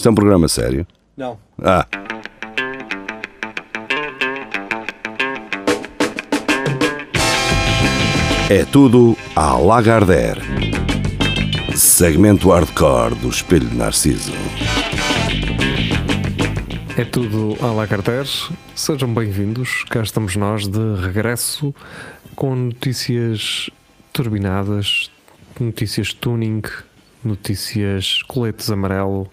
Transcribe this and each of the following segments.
Isto é um programa sério? Não. Ah. É tudo à Lagardère. Segmento hardcore do Espelho de Narciso. É tudo à la Carter. Sejam bem-vindos. Cá estamos nós de regresso com notícias turbinadas, notícias tuning, notícias coletes amarelo,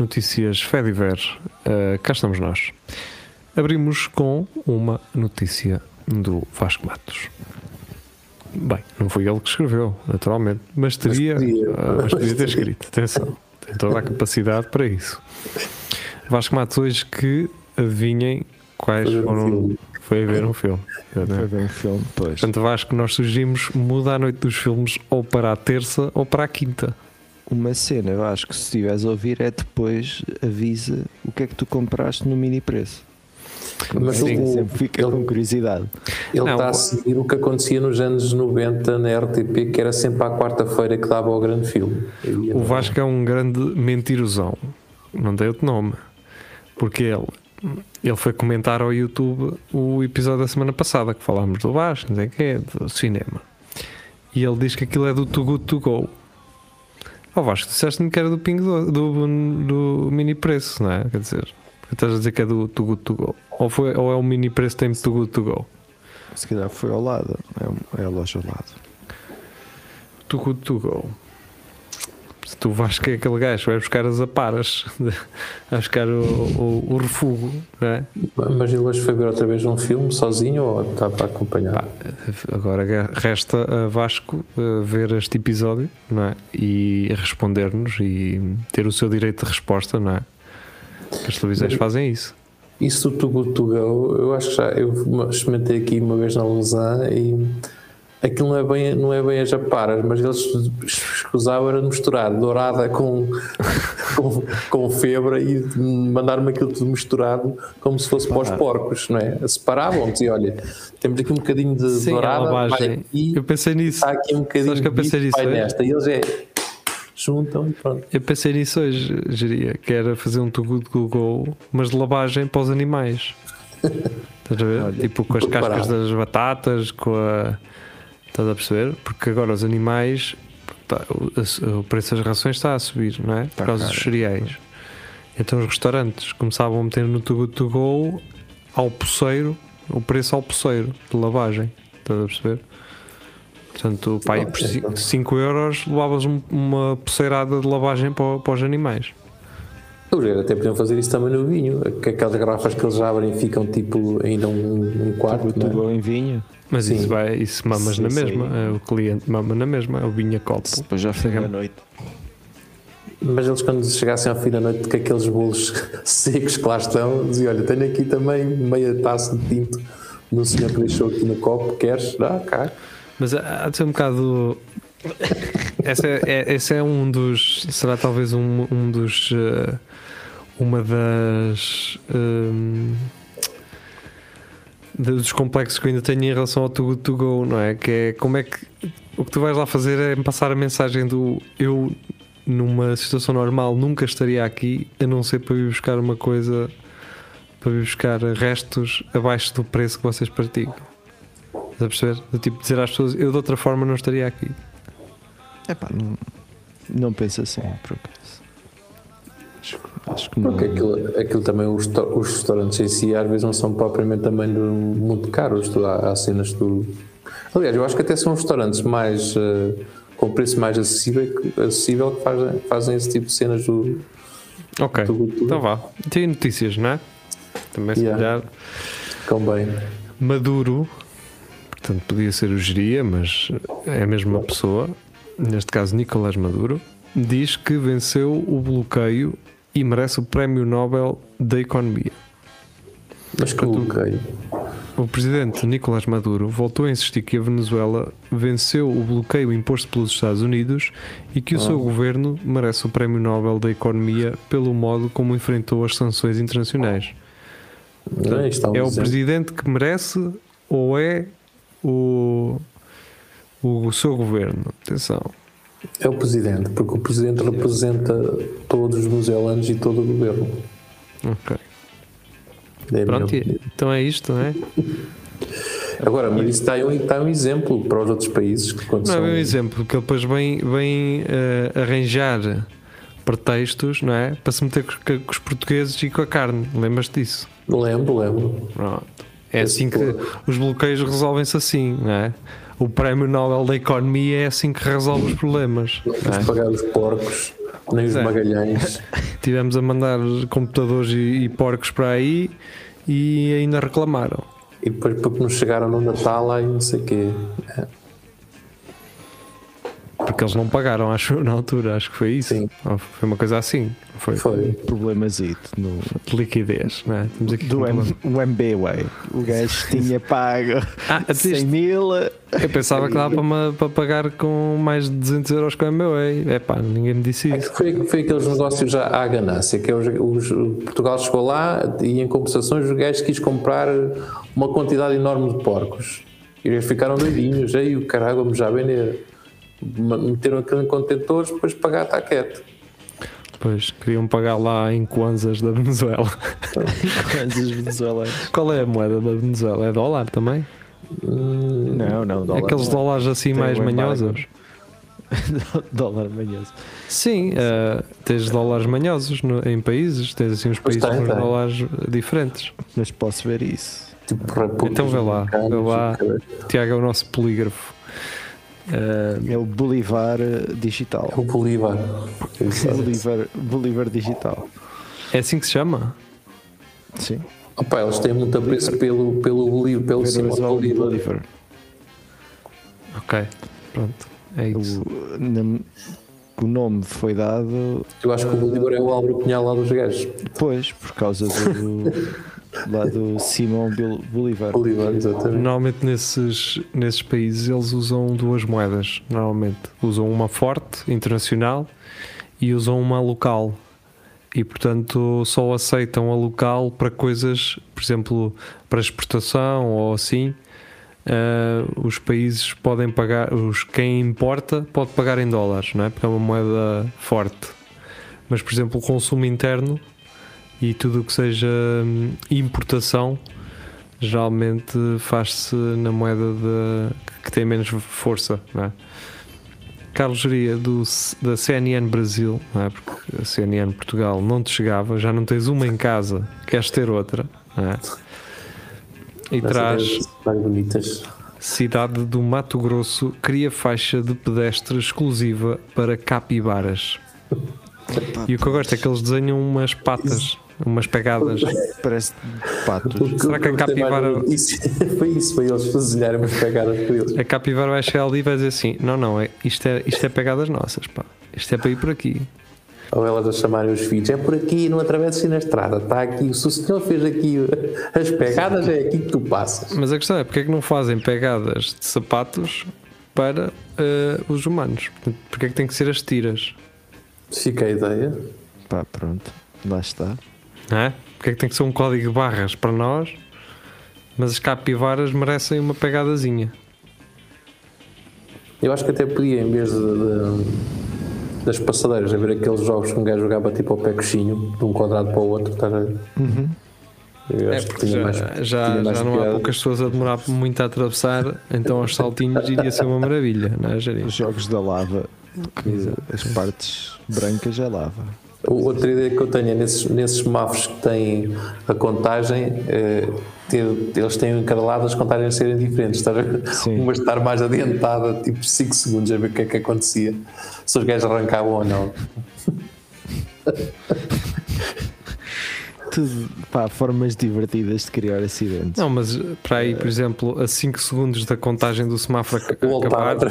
notícias Fediver. Uh, cá estamos nós. Abrimos com uma notícia do Vasco Matos. Bem, não foi ele que escreveu, naturalmente, mas teria, mas podia, uh, mas podia ter escrito. Atenção, tem toda a capacidade para isso. Vasco Matos hoje que adivinhem quais foi foram. Um foi ver um filme. Foi ver um filme, pois. Portanto, Vasco, nós sugerimos muda a noite dos filmes ou para a terça ou para a quinta. Uma cena, eu acho que se estiveres a ouvir é depois avisa o que é que tu compraste no mini preço. Mas Sim, o, sempre fica ele, com curiosidade. Ele não, está a seguir o que acontecia nos anos 90 na RTP, que era sempre à quarta-feira que dava o grande filme. O Vasco é um grande mentirosão. Não tem outro nome. Porque ele, ele foi comentar ao YouTube o episódio da semana passada que falámos do Vasco, não sei o que, do cinema. E ele diz que aquilo é do Too Good To Go. Oh, Vasco, disseste-me que era do Ping do, do, do, mini preço, não é? Quer dizer, estás a dizer que é do Too Good To Go. Ou, foi, ou é o mini preço tem Too Good To Go? Se calhar foi ao lado, é, é a loja ao lado. Too Good To Go tu vais que é aquele gajo, vai buscar as aparas, vai buscar o, o, o refúgio, não é? Mas ele hoje foi ver outra vez um filme sozinho ou está para acompanhar? agora resta a Vasco uh, ver este episódio, não é? E responder-nos e ter o seu direito de resposta, não é? As televisões fazem isso. Isso do Tugu Tugão, eu acho que já eu experimentei aqui uma vez na Lausanne e aquilo não é bem, não é bem as aparas, mas eles escusavam era misturar dourada com, com, com febra e mandar-me aquilo tudo misturado como se fosse para os porcos, não é? Separavam-te e olha, temos aqui um bocadinho de Sim, dourada, aqui, eu pensei nisso. Está aqui um bocadinho que eu pensei nisso, vai nesta. E eles é juntam e pronto. Eu pensei nisso hoje, geria, que era fazer um tugu de Google, mas de lavagem para os animais. Estás a ver? Olha, tipo com as cascas das batatas, com a Estás a perceber? Porque agora os animais, tá, o, o, preço das rações está a subir, não é? Por causa dos cereais. Então os restaurantes começavam a meter no Too Good To Go ao poceiro, o preço ao poceiro de lavagem. Estás a perceber? Portanto, pai, por 5 euros levavas uma poceirada de lavagem para, para os animais. Até podiam fazer isso também no vinho, aquelas garrafas que eles abrem ficam tipo ainda um, um quarto. Tudo é? em vinho. Mas isso vai, isso mamas sim, na mesma, é, o cliente mama na mesma, é o vinha copo. Depois já fica à noite. Mas eles quando chegassem ao fim da noite com aqueles bolos secos que lá estão, diziam, olha, tenho aqui também meia taça de tinto do senhor que deixou aqui no copo, queres? Dá, cá. Mas há de ser um bocado... esse, é, é, esse é um dos... Será talvez um, um dos... Uh, uma das... Um, dos complexos que eu ainda tenho em relação ao Too Good To Go, não é? Que é como é que o que tu vais lá fazer é passar a mensagem do eu numa situação normal nunca estaria aqui a não ser para ir buscar uma coisa para ir buscar restos abaixo do preço que vocês praticam. Estás a perceber? Do tipo dizer às pessoas eu de outra forma não estaria aqui. É pá, não, não penso assim, por Acho que Porque aquilo, aquilo também, os, os restaurantes em si, às vezes não são propriamente também muito caros. Há, há cenas do. Aliás, eu acho que até são restaurantes mais. Uh, com preço mais acessível, acessível que fazem, fazem esse tipo de cenas do. Ok, do, do... então vá. Tem notícias, não é? Também se yeah. calhar. bem. Maduro, portanto podia ser o Geria, mas é a mesma pessoa, neste caso Nicolás Maduro, diz que venceu o bloqueio e merece o Prémio Nobel da Economia. Mas que bloqueio? O presidente Nicolás Maduro voltou a insistir que a Venezuela venceu o bloqueio imposto pelos Estados Unidos e que o ah. seu governo merece o Prémio Nobel da Economia pelo modo como enfrentou as sanções internacionais. Portanto, é, é o presidente que merece ou é o, o seu governo? Atenção. É o presidente, porque o presidente representa todos os neozelandes e todo o governo. Ok. É Pronto, então é isto, não é? Agora, mas isso está aí, um, está um exemplo para os outros países que Não é um exemplo, que ele depois vem, vem eh, arranjar pretextos, não é? Para se meter com, com os portugueses e com a carne. Lembras-te disso? Lembro, lembro. Pronto. É Esse assim que foi. os bloqueios resolvem-se assim, não é? O Prémio Nobel da Economia é assim que resolve os problemas. não é? pagar os porcos, nem os é. magalhães. Tivemos a mandar computadores e, e porcos para aí e ainda reclamaram. E depois porque nos chegaram no Natal lá e não sei o quê. É, Porque eles não pagaram, acho, na altura, acho que foi isso. Sim. Ou foi uma coisa assim. Foi, Foi. Problemazito no, de liquidez, não é? Temos aqui do um M, o MBWay. O gajo tinha pago Ah, 100 isto- mil. eu pensava que dava para, para pagar com mais de 200 euros com a MBA. É pá, ninguém me disse É isso. que foi, foi aqueles negócios já à ganância, que é os, os- o Portugal chegou lá e em compensações os gajos quis comprar uma quantidade enorme de porcos. E eles ficaram doidinhos, aí o caralho, vamos já vender. Meteram aquilo em contentores, depois pagar está quieto. Pois, queriam pagar lá em kwanzas da Venezuela. Coisas venezuelanas. Qual é a moeda da Venezuela? É dólar também? Não, não, dólar. Aqueles não. dólares assim Tem mais embargo. manhosos? dólar manhoso. Sim, eh, tens dólares manhosos no- em países, tens assim uns países tem, com tem. dólares mas Mas posso ver isso. Tipo, Então vê lá, vê lá. Tiago é o nosso polígrafo. Eh, É o Bolivar eh, digital. O Bolívar. Bolivar, Bolivar digital. é assim que se chama? Sim. Opa, eles têm muito apreço pelo, pelo Bolívar, pelo Simão Bolívar. Bolivar. Ok, pronto, é isso. O, na- o nome foi dado, Eu acho que o Bolívar é o Álvaro Cunhal lá dos gajos. pois, por causa do. lá do Simão Bolivar. Bolívar, exatamente. Normalmente nesses, nesses países eles usam duas moedas. Normalmente usam uma forte, internacional, e usam uma local. E portanto só aceitam a local para coisas, por exemplo, para exportação ou assim. ah, os países podem pagar, os, quem importa pode pagar em dólares, não é? Porque é uma moeda forte. Mas, por exemplo, o consumo interno e tudo o que seja hum, importação geralmente faz-se na moeda de, que tem menos força, não é? Carlos Geria do, da CNN Brasil, não é? porque a CNN Portugal não te chegava, já não tens uma em casa, queres ter outra, não é? E Mas traz é mais bonitas. Cidade do Mato Grosso cria faixa de pedestre exclusiva para capibaras. E o que eu gosto é que eles desenham umas patas, umas pegadas. Parece patos. Será que a capivara- Isso, foi isso, foi eles desenharem umas pegadas por eles. A capivara vai chegar ali e vai dizer assim: Não, não, é, isto, é, isto é pegadas nossas, pá. Isto é para ir por aqui. Ou elas a chamarem os filhos, é por aqui, não atravesses na estrada, está aqui, se o senhor fez aqui as pegadas, é aqui que tu passas. Mas a questão é: porque é que não fazem pegadas de sapatos para eh, os humanos? Porque é que tem que ser as tiras? Fica a ideia. Pá, pronto. Lá está. Não é? Porque é que tem que ser um código de barras para nós, mas as capivaras merecem uma pegadazinha? Eu acho que até podia, em vez de, de- das passadeiras, haver aqueles jogos que um gajo jogava tipo ao pé coxinho, de um quadrado para o outro, estás a ver? Eu É acho porque tinha já, mais- já, tinha mais já não há poucas pessoas a demorar muito a atravessar, então aos saltinhos iria ser uma maravilha, não é? Os jogos da lava. Que as partes brancas é lava. Outra ideia que eu tenho é nesses, nesses semáforos que têm a contagem, eh, ter- eles têm encaralado as contagens serem diferentes. Ver? Sim. Uma estar mais adiantada, tipo 5 segundos, a ver o que é que acontecia, se os gajos arrancavam ou não. Tudo, pá, formas divertidas de criar acidentes. Não, mas para aí, por exemplo, a 5 segundos da contagem do semáforo acabar.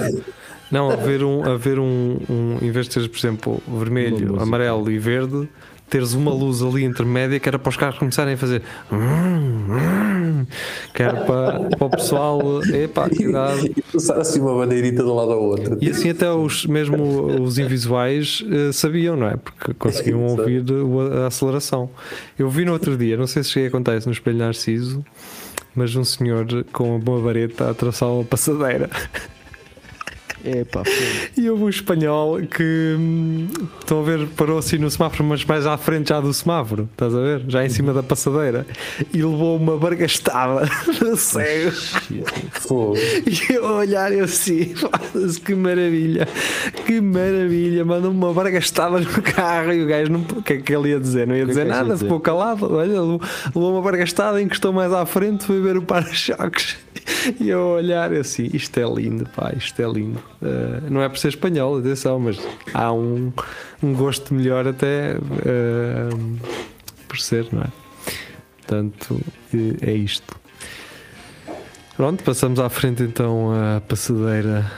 não, haver um, haver um, um, em vez de teres, por exemplo, vermelho, amarelo e verde, teres uma luz ali intermédia que era para os carros começarem a fazer que era para, para o pessoal, epá, cuidado. E passar assim uma bandeirita de um lado ao outro. E assim até os, mesmo os invisuais eh, sabiam, não é? Porque conseguiam ouvir a aceleração. Eu vi no outro dia, não sei se cheguei a contar isso no Espelho Narciso, mas um senhor com uma vareta a atravessar uma passadeira. É pá, foi. E houve um espanhol que hum, estão a ver, parou assim no semáforo, mas mais à frente já do semáforo, estás a ver? Já em cima da passadeira, e levou uma bargastada no cego. E eu a olhar eu assim, "Foda-se, que maravilha, que maravilha, mandou-me uma bargastada no carro e o gajo não. O que é que ele ia dizer? Não ia que dizer é que nada, dizer? ficou calado. Olha, levou levou uma bargastada, encostou mais à frente, foi ver o para-choques. E eu a olhar eu assim, isto é lindo, pá, isto é lindo. Eh, não é por ser espanhol, atenção, mas há um, um gosto melhor até eh, por ser, não é? Portanto, eh, é isto. Pronto, passamos à frente então à passadeira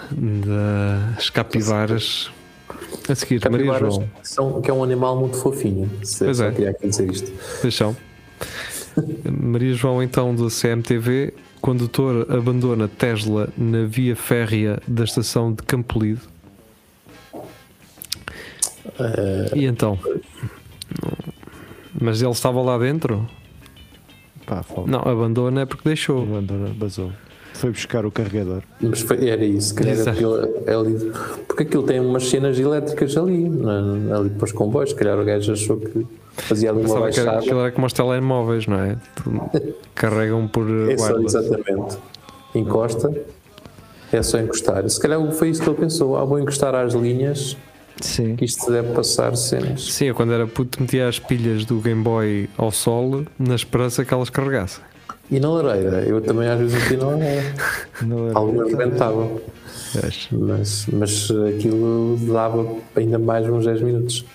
das capivaras. A seguir, Maria João. são, que é um animal muito fofinho. Se, Pois é. queria dizer isto. Deixão. Maria João, então, do CMTV. Condutor abandona Tesla na via férrea da estação de Campolide. Eh, E então? Mas ele estava lá dentro? Pá. Não, abandona é porque deixou. Abandona, basou. Foi buscar o carregador. mas foi- era isso, aquilo, é ali, porque aquilo tem umas cenas elétricas ali, na- ali para os comboios. Se calhar o gajo achou que fazia ali uma Pensava que era, baixada. aquilo era como os telemóveis, não é? Carregam por É só, exatamente. Encosta, é só encostar. Se calhar foi isso que ele pensou: ah, vou encostar às linhas, Sim. que isto deve passar cenas. Sim, eu quando era puto metia as pilhas do Game Boy ao sol na esperança que elas carregassem. E na lareira, eu também às vezes meti na lareira. Algumas rebentavam, mas, mas aquilo dava ainda mais uns 10 minutos.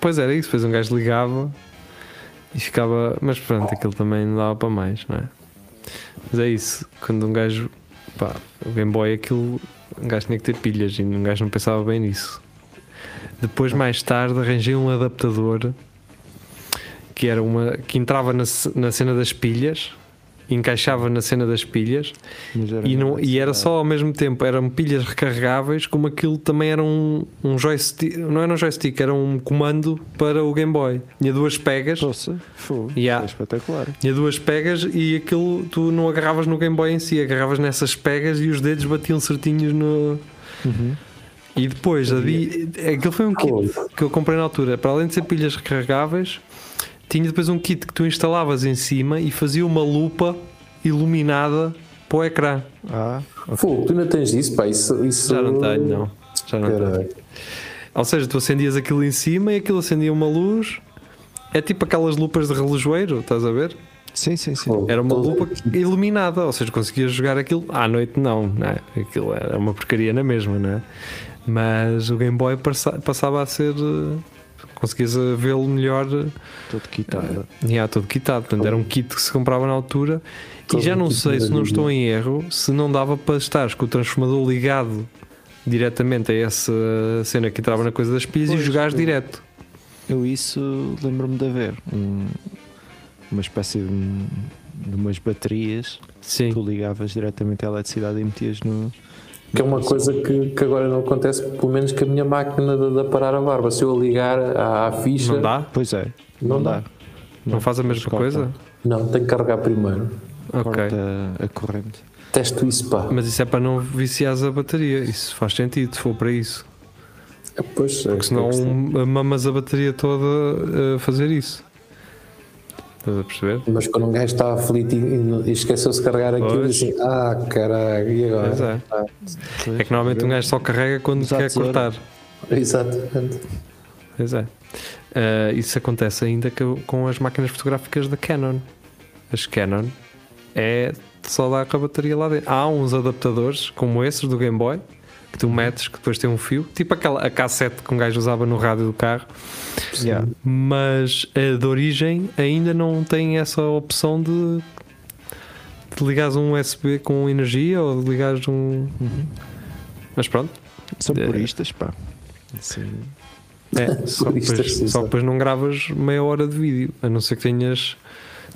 Pois era isso, depois um gajo ligava e ficava. Mas pronto, aquilo também não dava para mais, não é? Mas é isso, quando um gajo. Pá, o Game Boy aquilo. Um gajo tinha que ter pilhas e um gajo não pensava bem nisso. Depois, mais tarde, arranjei um adaptador que era uma. que entrava na, na cena das pilhas, encaixava na cena das pilhas e, não, e era só ao mesmo tempo, eram pilhas recarregáveis, como aquilo também era um, um joystick, não era um joystick, era um comando para o Game Boy. Tinha duas pegas, Poça, fogo. Yeah. É espetacular. tinha duas pegas e aquilo tu não agarravas no Game Boy em si, agarravas nessas pegas e os dedos batiam certinhos no. E depois, havia, aquilo foi um kit que eu comprei na altura. Para além de ser pilhas recarregáveis, tinha depois um kit que tu instalavas em cima e fazia uma lupa iluminada para o ecrã. Ah, Fogo, tu ainda tens isso, pá? Isso, isso... Já não tenho, não. Já não tenho. Ou seja, tu acendias aquilo em cima e aquilo acendia uma luz. É tipo aquelas lupas de relojoeiro, estás a ver? sim, sim, sim. Era uma lupa iluminada, ou seja, conseguias jogar aquilo à noite, não, não é? Aquilo era uma porcaria na mesma, não é? Mas o Game Boy passa- passava a ser. Conseguias eh, vê-lo melhor eh, Todo quitado. Já, todo kitado. Portanto, era um kit que se comprava na altura. Todo e já não sei, se não estou em erro, se não dava para estares com o transformador ligado diretamente a essa cena que entrava na coisa das pilhas e Pois, jogares eu- direto. Eu isso lembro-me de haver um- uma espécie de, de umas baterias Sim. tu ligavas diretamente à eletricidade e metias no. Que é uma coisa que, que agora não acontece, pelo menos com a minha máquina de, de aparar a barba. Se eu ligar à, à ficha. Não dá? Pois é, Não não, dá. dá. Não faz a mesma corta- coisa? Não, tenho que carregar primeiro. Ok. Corta a corrente. Testo isso, pá. Mas isso é para não viciares a bateria. Isso faz sentido, se for para isso. Pois, é, Porque senão é mamas a bateria toda a fazer isso. Estás a perceber? Mas quando um gajo está aflito e, e esqueceu-se de carregar aquilo, Pois. diz assim: Ah, caralho, e agora? Pois é. Ah, É que normalmente um gajo só carrega quando Usar quer cortar. exatamente. Pois é. Ah, isso acontece ainda co- com as máquinas fotográficas da Canon. As Canon é só dar com a bateria lá dentro. Há uns adaptadores como esses do Game Boy que tu metes que depois tem um fio, tipo aquela a cassete que um gajo usava no rádio do carro, Yeah. mas a de origem ainda não tem essa opção de, de ligares um USB com energia ou de ligares um. Mas pronto, São É. puristas, pá. Sim. É, só, Por isto depois, só só. depois não gravas meia hora de vídeo, a não ser que tenhas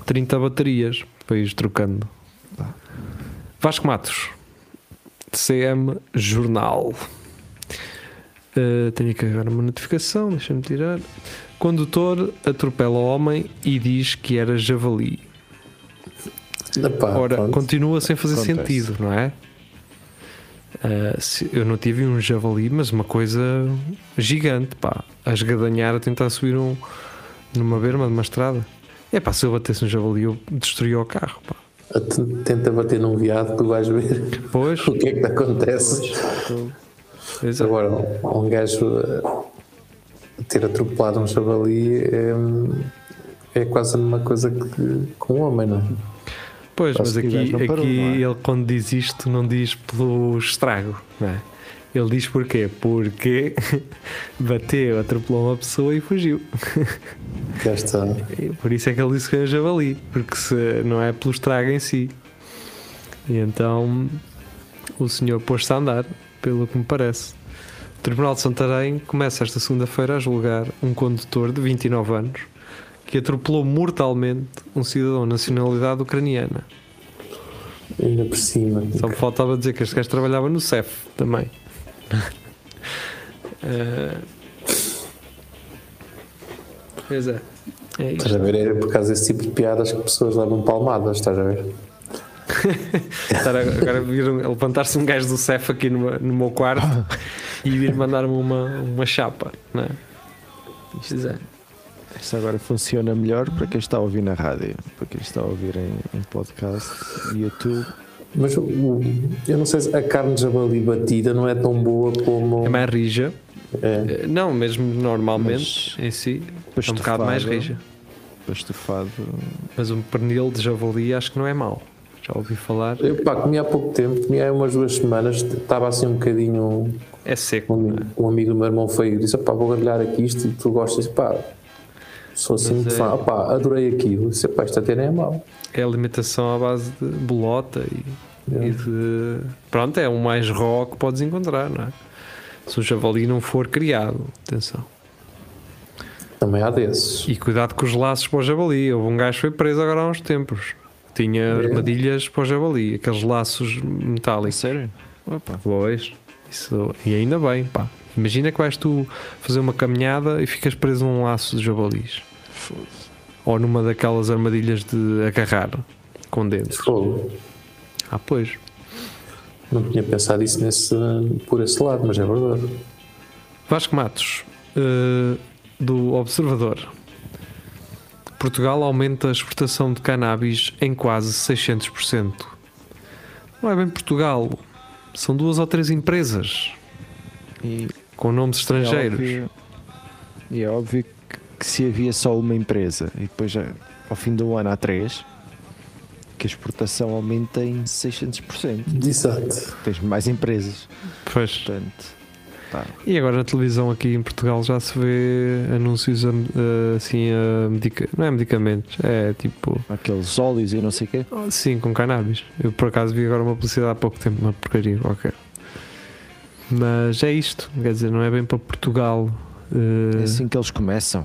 30 baterias para ir trocando. Vasco Matos, CM Jornal. Uh, tenho aqui agora uma notificação, deixa-me tirar. Condutor atropela o homem e diz que era javali. Epá, Ora, pronto. continua sem fazer Acontece. sentido, não é? Ah, se- eu não tive um javali, mas uma coisa gigante, pá, a esgadanhar a tentar subir um, numa berma de uma estrada. É pá, se eu batesse um javali, eu destruía o carro, pá. Tenta bater num viado, tu vais ver Pois, o que é que te acontece. exato. Agora, um gajo ter atropelado um javali é, é quase a mesma coisa que com um homem, não é? Pois, Só mas aqui, parou, aqui não é? ele quando diz isto não diz pelo estrago, não é? Ele diz porquê? Porque bateu, atropelou uma pessoa e fugiu. Já está. Por isso é que ele disse que é javali, porque se não é pelo estrago em si. E então o senhor pôs-se a andar, pelo que me parece. O Tribunal de Santarém começa esta segunda-feira a julgar um condutor de 29 anos que atropelou mortalmente um cidadão de nacionalidade ucraniana. Ainda por cima. Só me faltava dizer que este gajo trabalhava no CEF também. Eh, Pois é. É Estás isto. a ver? É por causa desse tipo de piadas que pessoas levam palmadas, estás a ver? Agora viram levantar-se um gajo do CEF aqui no, no meu quarto e vir mandar-me uma, uma chapa, não é? Pois é. Isto agora funciona melhor para quem está a ouvir na rádio, para quem está a ouvir em, em podcast, YouTube. Mas o- eu não sei se a carne de javali batida não é tão boa como. É mais rija. É. Eh, Não, mesmo normalmente em si é um bocado mais rija. Para estufado. Mas um pernil de javali acho que não é mau. Já ouvi falar. Eu pá, comi há pouco tempo, comi há umas duas semanas, estava assim um bocadinho. É seco. Um amigo, um amigo do meu irmão foi e disse: pá, vou grelhar aqui isto e tu gostas, pá. Sou assim Mas muito é- fã, pá, adorei aquilo. Disse: pá, isto até nem é mau. É alimentação à base de bolota e, É. e de. Pronto, é o mais raw que podes encontrar, não é? Se o javali não for criado, atenção. Também há desses. E cuidado com os laços para o javali. Houve um gajo que foi preso agora há uns tempos. Tinha É. armadilhas para o javali, aqueles laços metálicos. Sério? Opa. Pois, isso, e ainda bem, pá. Imagina que vais tu fazer uma caminhada e ficas preso num laço de javalis. Ou numa daquelas armadilhas de agarrar com dentes. Fogo. Ah, pois. Não tinha pensado isso nesse, por esse lado, mas é verdade. Vasco Matos, eh, do Observador. Portugal aumenta a exportação de cannabis em quase 600%. Não é bem Portugal, são duas ou três empresas E com nomes é estrangeiros. óbvio, e é óbvio que, se havia só uma empresa e depois já, ao fim do ano há três, que a exportação aumenta em 600%. Exato. Tens mais empresas. Pois. Portanto, pá, E agora na televisão aqui em Portugal já se vê anúncios a- a- assim a medica... não é medicamentos, é tipo aqueles óleos e não sei o quê. sim, com cannabis. Eu por acaso vi agora uma publicidade há pouco tempo, uma porcaria qualquer. Mas é isto, quer dizer, não é bem para Portugal. Eh, É assim que eles começam.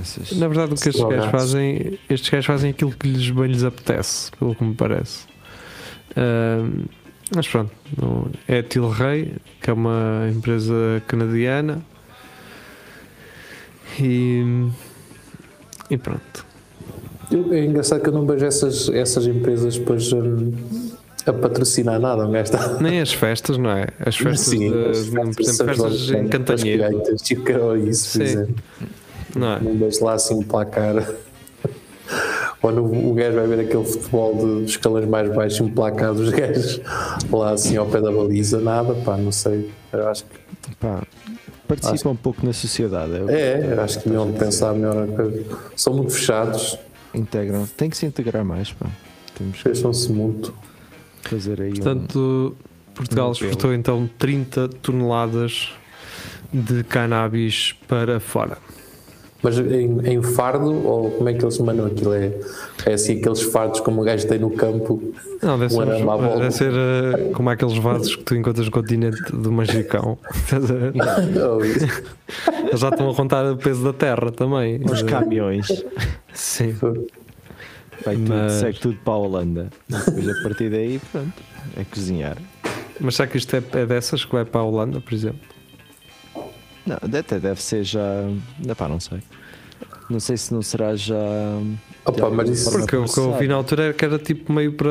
Essas- Na verdade o que estes gajos fazem, estes gajos fazem aquilo que lhes bem lhes apetece, pelo que me parece. Ahm, mas pronto, não- é a Tilray, que é uma empresa canadiana. E, e pronto. Eu- É engraçado que eu não vejo essas, essas empresas depois hum, a patrocinar nada, um gajo está. Nem as festas, não é? As festas, Sim, de, as de- por exemplo, festas festas em as Cantanheiro, gaitas, tipo, isso, por Sim. exemplo. não é? Não vejo lá assim um placar. Ou no, o gajo vai ver aquele futebol de- dos escalões mais baixos, um placar dos gajos lá assim ao pé da baliza, nada, pá, não sei. Eu acho que pá, participa um pouco na sociedade. é é, eu acho que deviam de pensar melhor a coisa. São muito fechados, Integram. Tem que se integrar mais. Pá. Temos que fecham-se muito. Fazer aí um- Portanto, Portugal um exportou então 30 toneladas de cannabis para fora. Mas em, em fardo, ou como é que eles mandam aquilo? É, é assim aqueles fardos como o gajo tem no campo. Não, deve ser, Um deve ser eh, como aqueles vasos que tu encontras no continente do Magicão. Estás a ver? Ou isso. Eles já estão a contar o peso da terra também. Os caminhões. Sim. Vai tudo, Mas- segue tudo para a Holanda. Depois a partir daí, pronto, é cozinhar. Mas será que isto é, é dessas que vai para a Holanda, por exemplo? Não, até deve ser já. Não, pá, não sei. Não sei se não será já. Opa, mas isso- Porque o que eu ouvi na altura era que era tipo meio para,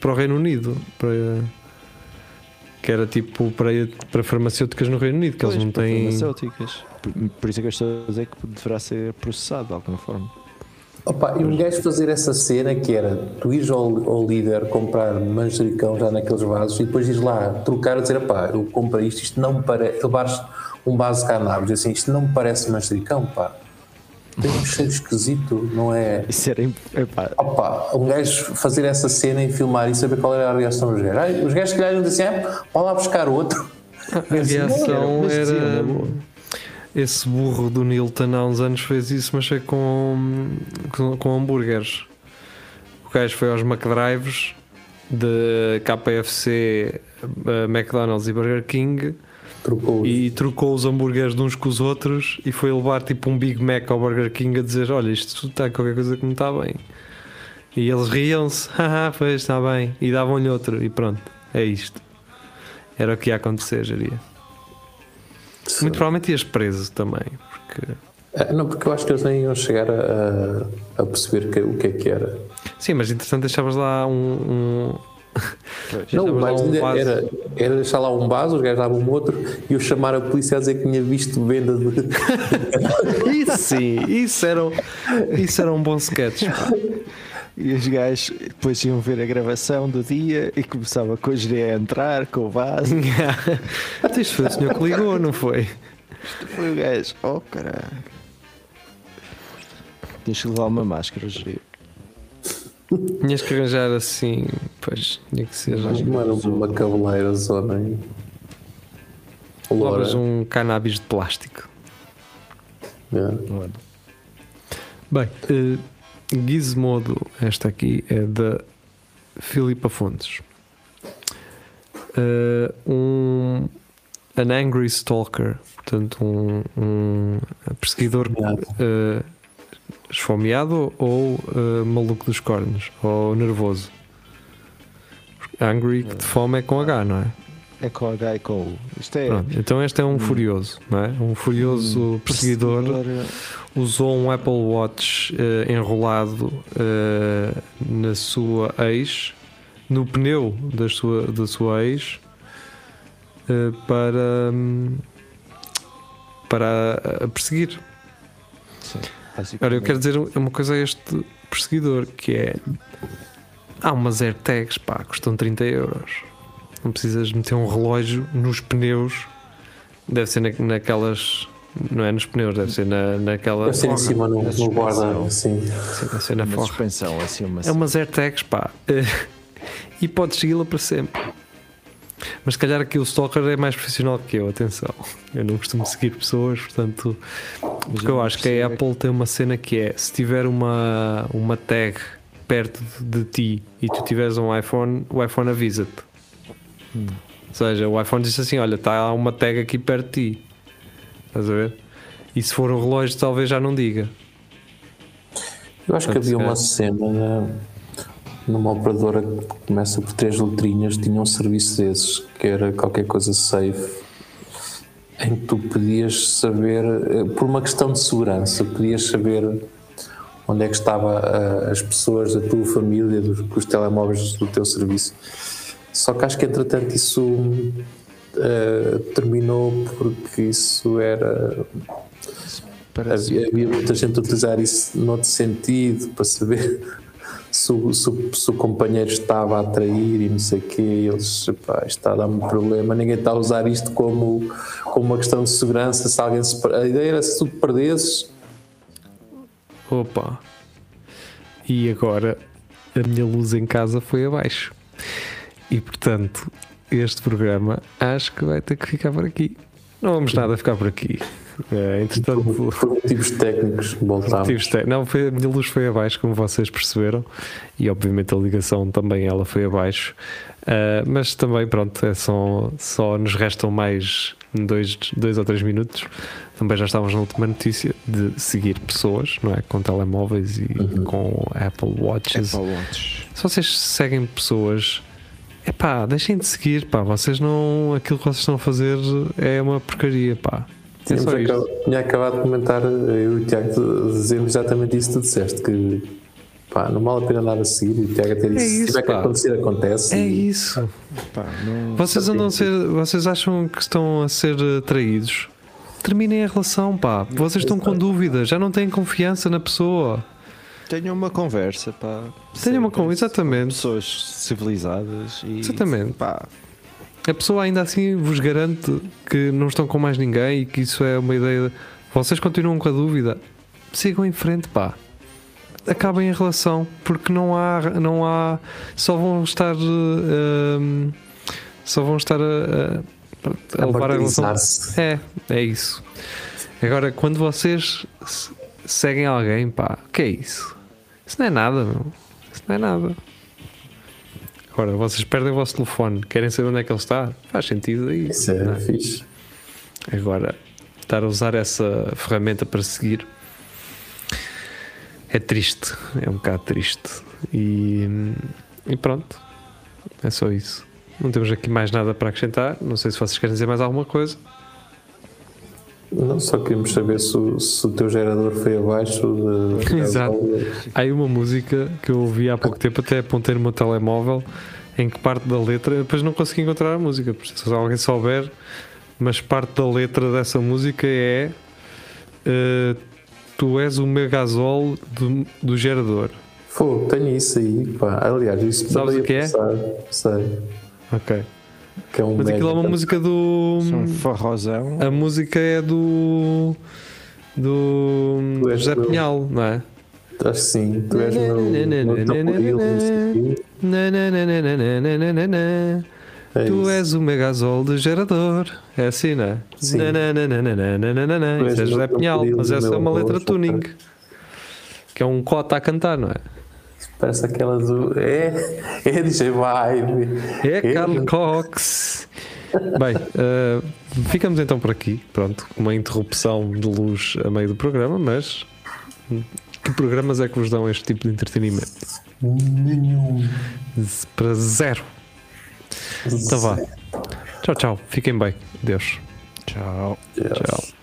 para o Reino Unido. Para, que era tipo para, para farmacêuticas no Reino Unido, que eles Pois, não para têm. farmacêuticas. Por, por isso é que eu estou a dizer que deverá ser processado de alguma forma. Opa, e um gajo fazer essa cena que era tu ires ao, ao líder comprar manjericão já naqueles vasos e depois ires lá trocar e dizer, pá, eu comprei isto, isto não me parece, levares um vaso de cannabis, assim, isto não me parece manjericão, pá. Tem um cheiro esquisito, não é? Isso era. Epá, Opa, um gajo fazer essa cena e filmar e saber qual era a reação dos gajos. Ai, Os gajos que lhe diziam assim, ah, vai lá buscar outro. A reação mas diziam, era. Esse burro do Nilton há uns anos fez isso, mas foi com, com, com hambúrgueres. O gajo foi aos McDrives de KFC, eh, McDonald's e Burger King Trocou e trocou os hambúrgueres de uns com os outros e foi levar tipo um Big Mac ao Burger King a dizer: Olha, isto está qualquer coisa que não está bem. E eles riam-se, haha, pois está bem, e davam-lhe outro, e pronto, é isto. Era o que ia acontecer, geria. Muito provavelmente ias preso também, porque. Ah, Não, porque eu acho que eles nem iam chegar a, a- perceber que- o que é que era. Sim, mas entretanto deixavas lá um. um... Não, mas um era, era deixar lá um vaso, os gajos davam um outro e eu chamar a polícia a dizer que tinha visto venda de. Isso sim, isso era, um- isso era um bom sketch. pá. E os gajos depois iam ver a gravação do dia e começava com a geria a entrar, com o vaso. Até isto foi o senhor que ligou, não foi? Foi o gajo, oh caralho. Tens que levar uma máscara, geria. Tinhas que arranjar assim, pois, tinha que ser. Não era uma cabeleira zona aí. Loura. Levas um cannabis de plástico. Yeah. Bem, eh, Gizmodo, esta aqui é da Filipa Fontes. Eh, um an angry stalker, portanto, um, um perseguidor Esfomeado. eh, esfomeado ou eh, maluco dos cornos, ou nervoso. Angry, que de fome é com H, não é? É com H e com U. Isto é. Pronto, então este é um furioso, não é? Um furioso perseguidor usou um Apple Watch eh, enrolado eh, na sua ex, no pneu da sua, da sua ex, eh, para, hum, para a perseguir. Sim, Ora, eu quero dizer uma coisa a este perseguidor que é há umas AirTags, pá, custam 30 euros. Não precisas meter um relógio nos pneus, deve ser na, naquelas. Não é nos pneus, deve ser na, naquela. Deve ser em cima no, na no guarda, suspensão. assim. Sim, deve ser na Uma forra. suspensão, assim, uma. É umas AirTags, pá. e podes segui-la para sempre. Mas se calhar aqui o Stalker é mais profissional que eu, atenção. Eu não costumo seguir pessoas, portanto. Porque eu acho que a Apple tem uma cena que é: se tiver uma, uma tag perto de ti e tu tiveres um iPhone, o iPhone avisa-te. Ou seja, o iPhone diz assim: olha, está uma tag aqui perto de ti. Estás a ver? E se for um relógio, talvez já não diga. Eu acho que havia uma cena na- numa operadora que começa por três letrinhas, tinha um serviço desses, que era qualquer coisa safe, em que tu podias saber, eh, por uma questão de segurança, podias saber onde é que estavam as pessoas da tua família, dos, os telemóveis do teu serviço. Só que acho que entretanto isso eh, terminou porque isso era Havia, havia muita gente a utilizar isso noutro sentido para saber se o, se se o companheiro estava a atrair e não sei o quê. E eles, pá, está a dar-me problema. Ninguém está a usar isto como, como uma questão de segurança. Se alguém se, a ideia era se tu perdesses, Opa! E agora a minha luz em casa foi abaixo. E portanto, este programa acho que vai ter que ficar por aqui. Não vamos nada ficar por aqui. É, entretanto, por motivos técnicos, voltámos. Não, foi, a minha luz foi abaixo, como vocês perceberam, e obviamente a ligação também ela foi abaixo. Ah, mas também, pronto, é só, só nos restam mais dois, dois ou três minutos. Também já estávamos na última notícia de seguir pessoas, não é? Com telemóveis e com Apple Watches. Apple Watch. Se vocês seguem pessoas, é pá, deixem de seguir, pá. Vocês não. Aquilo que vocês estão a fazer é uma porcaria, pá. É isto. acabado- tinha acabado de comentar, eu e o Tiago dizemos exatamente isso que tu disseste, que pá, não vale a pena andar a seguir e ter, ter isso. isso, Se tiver que pá. acontecer, acontece. É e- isso. Pá, não- Vocês andam a ser. Vocês acham que estão a ser eh, traídos? Terminem a relação, pá. Vocês estão com dúvida, já não têm confiança na pessoa. Tenham uma conversa, pá. Tenham uma conversa, exatamente. Pessoas civilizadas e. Exatamente. Pá, A pessoa ainda assim vos garante que não estão com mais ninguém e que isso é uma ideia. Vocês continuam com a dúvida. Sigam em frente, pá. Acabem a relação, porque não há. Não há só vão estar. hum, só vão estar a, a, a levar a relação. É, é isso. Agora, quando vocês se- seguem alguém, pá, o que é isso? Isso não é nada, meu. Isso não é nada. Agora, vocês perdem o vosso telefone, querem saber onde é que ele está? Faz sentido aí. Isso é é? fixe. Agora, estar a usar essa ferramenta para seguir é triste, é um bocado triste. E, e pronto, é só isso. Não temos aqui mais nada para acrescentar. Não sei se vocês querem dizer mais alguma coisa. Não, só queríamos saber se, o- se o teu gerador foi abaixo de. Exato. Há aí uma música que eu ouvi há pouco tempo, até apontei no meu telemóvel, em que parte da letra, depois não consegui encontrar a música, se alguém souber, mas parte da letra dessa música é eh, Tu és o megazol do, do gerador. Fogo, tenho isso aí, pá. Aliás, isso Sabes o que é? Sei. Ok. Que é um Mas aquilo é uma música do. São é farrosão. A música é do. Do. José meu... Pinhal, não é? Acho que sim, tu és meu. É tu és o megazol de gerador. É assim, não é? Sim. Isso é José Pinhal, mas essa é uma letra tuning. Que é um cota a cantar, não é? Parece aquela do. É, é DJ Vibe. É Carl Cox. Bem, eh, ficamos então por aqui. Pronto, com uma interrupção de luz a meio do programa, mas que programas é que vos dão este tipo de entretenimento? Nenhum. Para zero. Então vá. Tchau, tchau. Fiquem bem. Deus. Tchau. Yes. Tchau.